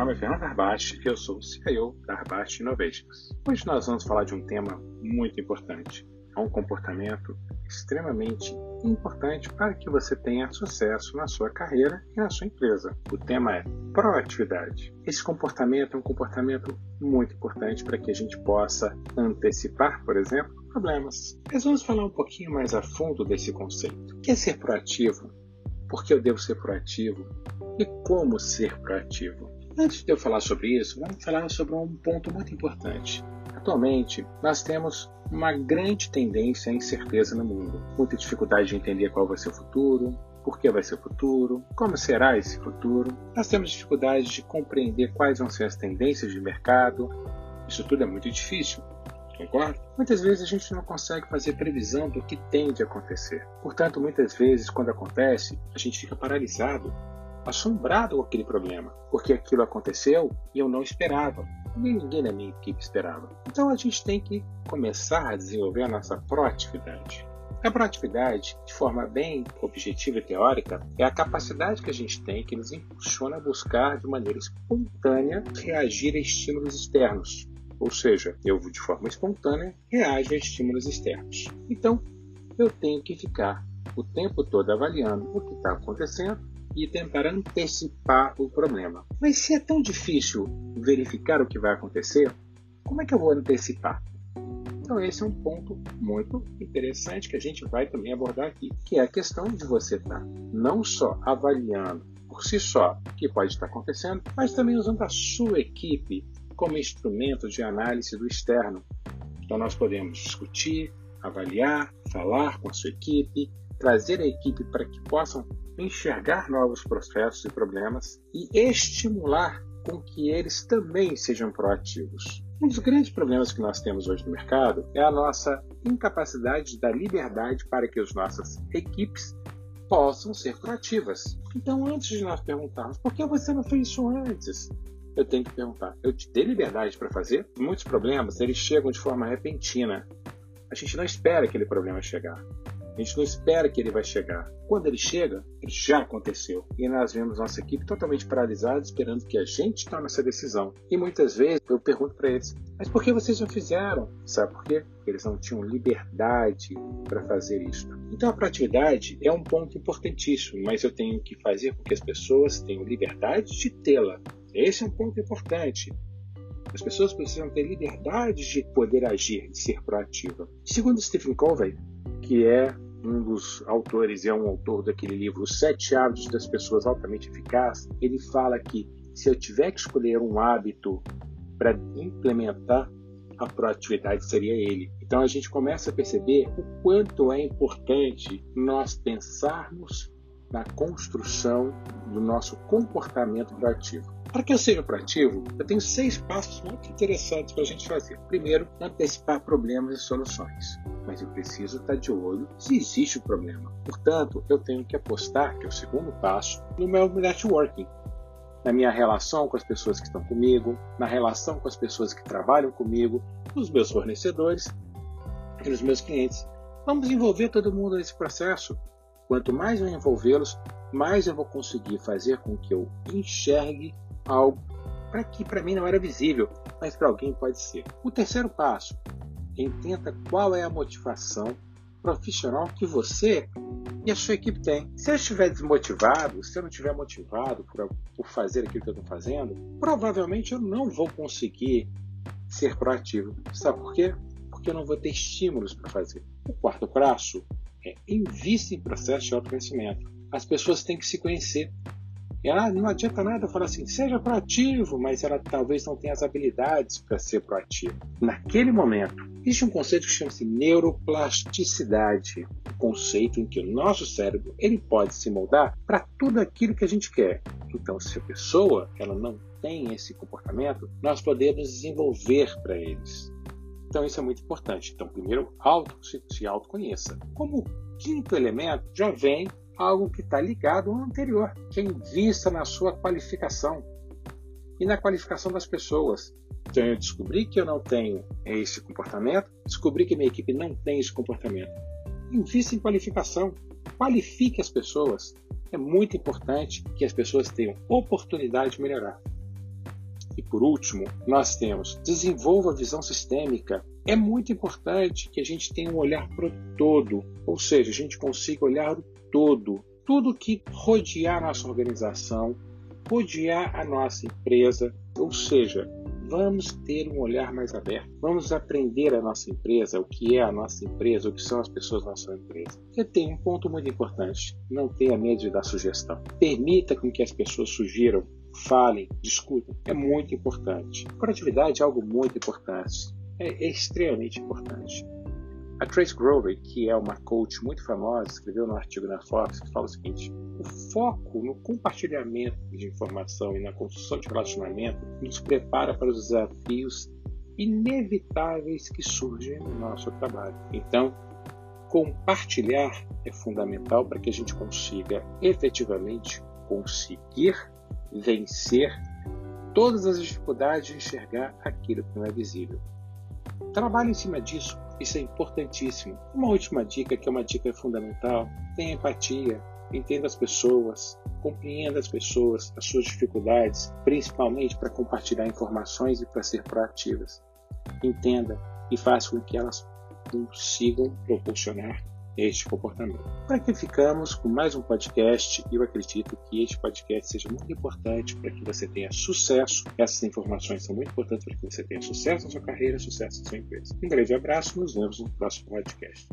nome é Fernando Arbache e eu sou o CIO da Innovations. Hoje nós vamos falar de um tema muito importante. É um comportamento extremamente importante para que você tenha sucesso na sua carreira e na sua empresa. O tema é proatividade. Esse comportamento é um comportamento muito importante para que a gente possa antecipar, por exemplo, problemas. Mas vamos falar um pouquinho mais a fundo desse conceito. O que é ser proativo? Por que eu devo ser proativo? E como ser proativo? Antes de eu falar sobre isso, vamos falar sobre um ponto muito importante. Atualmente, nós temos uma grande tendência à incerteza no mundo. Muita dificuldade de entender qual vai ser o futuro, por que vai ser o futuro, como será esse futuro. Nós temos dificuldade de compreender quais vão ser as tendências de mercado. Isso tudo é muito difícil, concorda? Muitas vezes a gente não consegue fazer previsão do que tem de acontecer. Portanto, muitas vezes, quando acontece, a gente fica paralisado, assombrado com aquele problema, porque aquilo aconteceu e eu não esperava nem ninguém na minha equipe esperava. Então a gente tem que começar a desenvolver a nossa proatividade. A proatividade, de forma bem objetiva e teórica, é a capacidade que a gente tem que nos impulsiona a buscar de maneira espontânea reagir a estímulos externos. Ou seja, eu de forma espontânea reajo a estímulos externos. Então, eu tenho que ficar o tempo todo avaliando o que está acontecendo e tentar antecipar o problema. Mas se é tão difícil verificar o que vai acontecer, como é que eu vou antecipar? Então esse é um ponto muito interessante que a gente vai também abordar aqui, que é a questão de você estar não só avaliando por si só o que pode estar acontecendo, mas também usando a sua equipe como instrumento de análise do externo. Então nós podemos discutir, avaliar, falar com a sua equipe, trazer a equipe para que possam enxergar novos processos e problemas e estimular com que eles também sejam proativos. Um dos grandes problemas que nós temos hoje no mercado é a nossa incapacidade de dar liberdade para que as nossas equipes possam ser proativas. Então, antes de nós perguntarmos por que você não fez isso antes, eu tenho que perguntar: eu te dei liberdade para fazer? Muitos problemas eles chegam de forma repentina. A gente não espera aquele problema chegar. A gente não espera que ele vai chegar. Quando ele chega, já aconteceu. E nós vemos nossa equipe totalmente paralisada, esperando que a gente tome essa decisão. E muitas vezes eu pergunto para eles: mas por que vocês não fizeram? Sabe por quê? Eles não tinham liberdade para fazer isso. Então a proatividade é um ponto importantíssimo, mas eu tenho que fazer com que as pessoas tenham liberdade de tê-la. Esse é um ponto importante. As pessoas precisam ter liberdade de poder agir, de ser proativa. Segundo Stephen Covey, que é um dos autores, é um autor daquele livro Sete Hábitos das Pessoas Altamente Eficazes, ele fala que se eu tiver que escolher um hábito para implementar a proatividade seria ele. Então a gente começa a perceber o quanto é importante nós pensarmos na construção do nosso comportamento proativo. Para que eu seja proativo, eu tenho seis passos muito interessantes para a gente fazer. Primeiro, antecipar problemas e soluções. Mas eu preciso estar de olho se existe o um problema. Portanto, eu tenho que apostar, que é o segundo passo, no meu networking. Na minha relação com as pessoas que estão comigo, na relação com as pessoas que trabalham comigo, nos meus fornecedores e nos meus clientes. Vamos envolver todo mundo nesse processo. Quanto mais eu envolvê-los, mais eu vou conseguir fazer com que eu enxergue algo para que para mim não era visível, mas para alguém pode ser. O terceiro passo, entenda qual é a motivação profissional que você e a sua equipe têm. Se eu estiver desmotivado, se eu não estiver motivado por, por fazer aquilo que eu estou fazendo, provavelmente eu não vou conseguir ser proativo. Sabe por quê? Porque eu não vou ter estímulos para fazer. O quarto passo é invista em processo de autoconhecimento. As pessoas têm que se conhecer. Ela não adianta nada falar assim, seja proativo, mas ela talvez não tenha as habilidades para ser proativo. Naquele momento, existe um conceito que chama-se neuroplasticidade, um conceito em que o nosso cérebro ele pode se moldar para tudo aquilo que a gente quer. Então, se a pessoa ela não tem esse comportamento, nós podemos desenvolver para eles. Então, isso é muito importante. Então, primeiro, auto, se, se autoconheça. Como quinto elemento, já vem algo que está ligado ao anterior, que invista na sua qualificação e na qualificação das pessoas. Então eu descobri que eu não tenho esse comportamento, descobri que minha equipe não tem esse comportamento. Invista em qualificação, qualifique as pessoas. É muito importante que as pessoas tenham oportunidade de melhorar. E por último, nós temos desenvolva a visão sistêmica. É muito importante que a gente tenha um olhar para o todo, ou seja, a gente consiga olhar o todo, tudo que rodear a nossa organização, rodear a nossa empresa, ou seja, vamos ter um olhar mais aberto, vamos aprender a nossa empresa, o que é a nossa empresa, o que são as pessoas da nossa empresa. E tem um ponto muito importante: não tenha medo de dar sugestão. Permita com que as pessoas sugiram, falem, discutam. É muito importante. Proatividade é algo muito importante. É, é extremamente importante. A Trace Grover, que é uma coach muito famosa, escreveu no artigo na Fox que fala o seguinte: o foco no compartilhamento de informação e na construção de relacionamento nos prepara para os desafios inevitáveis que surgem no nosso trabalho. Então, compartilhar é fundamental para que a gente consiga efetivamente conseguir vencer todas as dificuldades de enxergar aquilo que não é visível. Trabalhe em cima disso, isso é importantíssimo. Uma última dica, que é uma dica fundamental: tenha empatia, entenda as pessoas, compreenda as pessoas, as suas dificuldades, principalmente para compartilhar informações e para ser proativas. Entenda e faça com que elas consigam proporcionar este comportamento. Para que ficamos com mais um podcast e eu acredito que este podcast seja muito importante para que você tenha sucesso. Essas informações são muito importantes para que você tenha sucesso na sua carreira, sucesso na sua empresa. Um grande abraço, nos vemos no próximo podcast.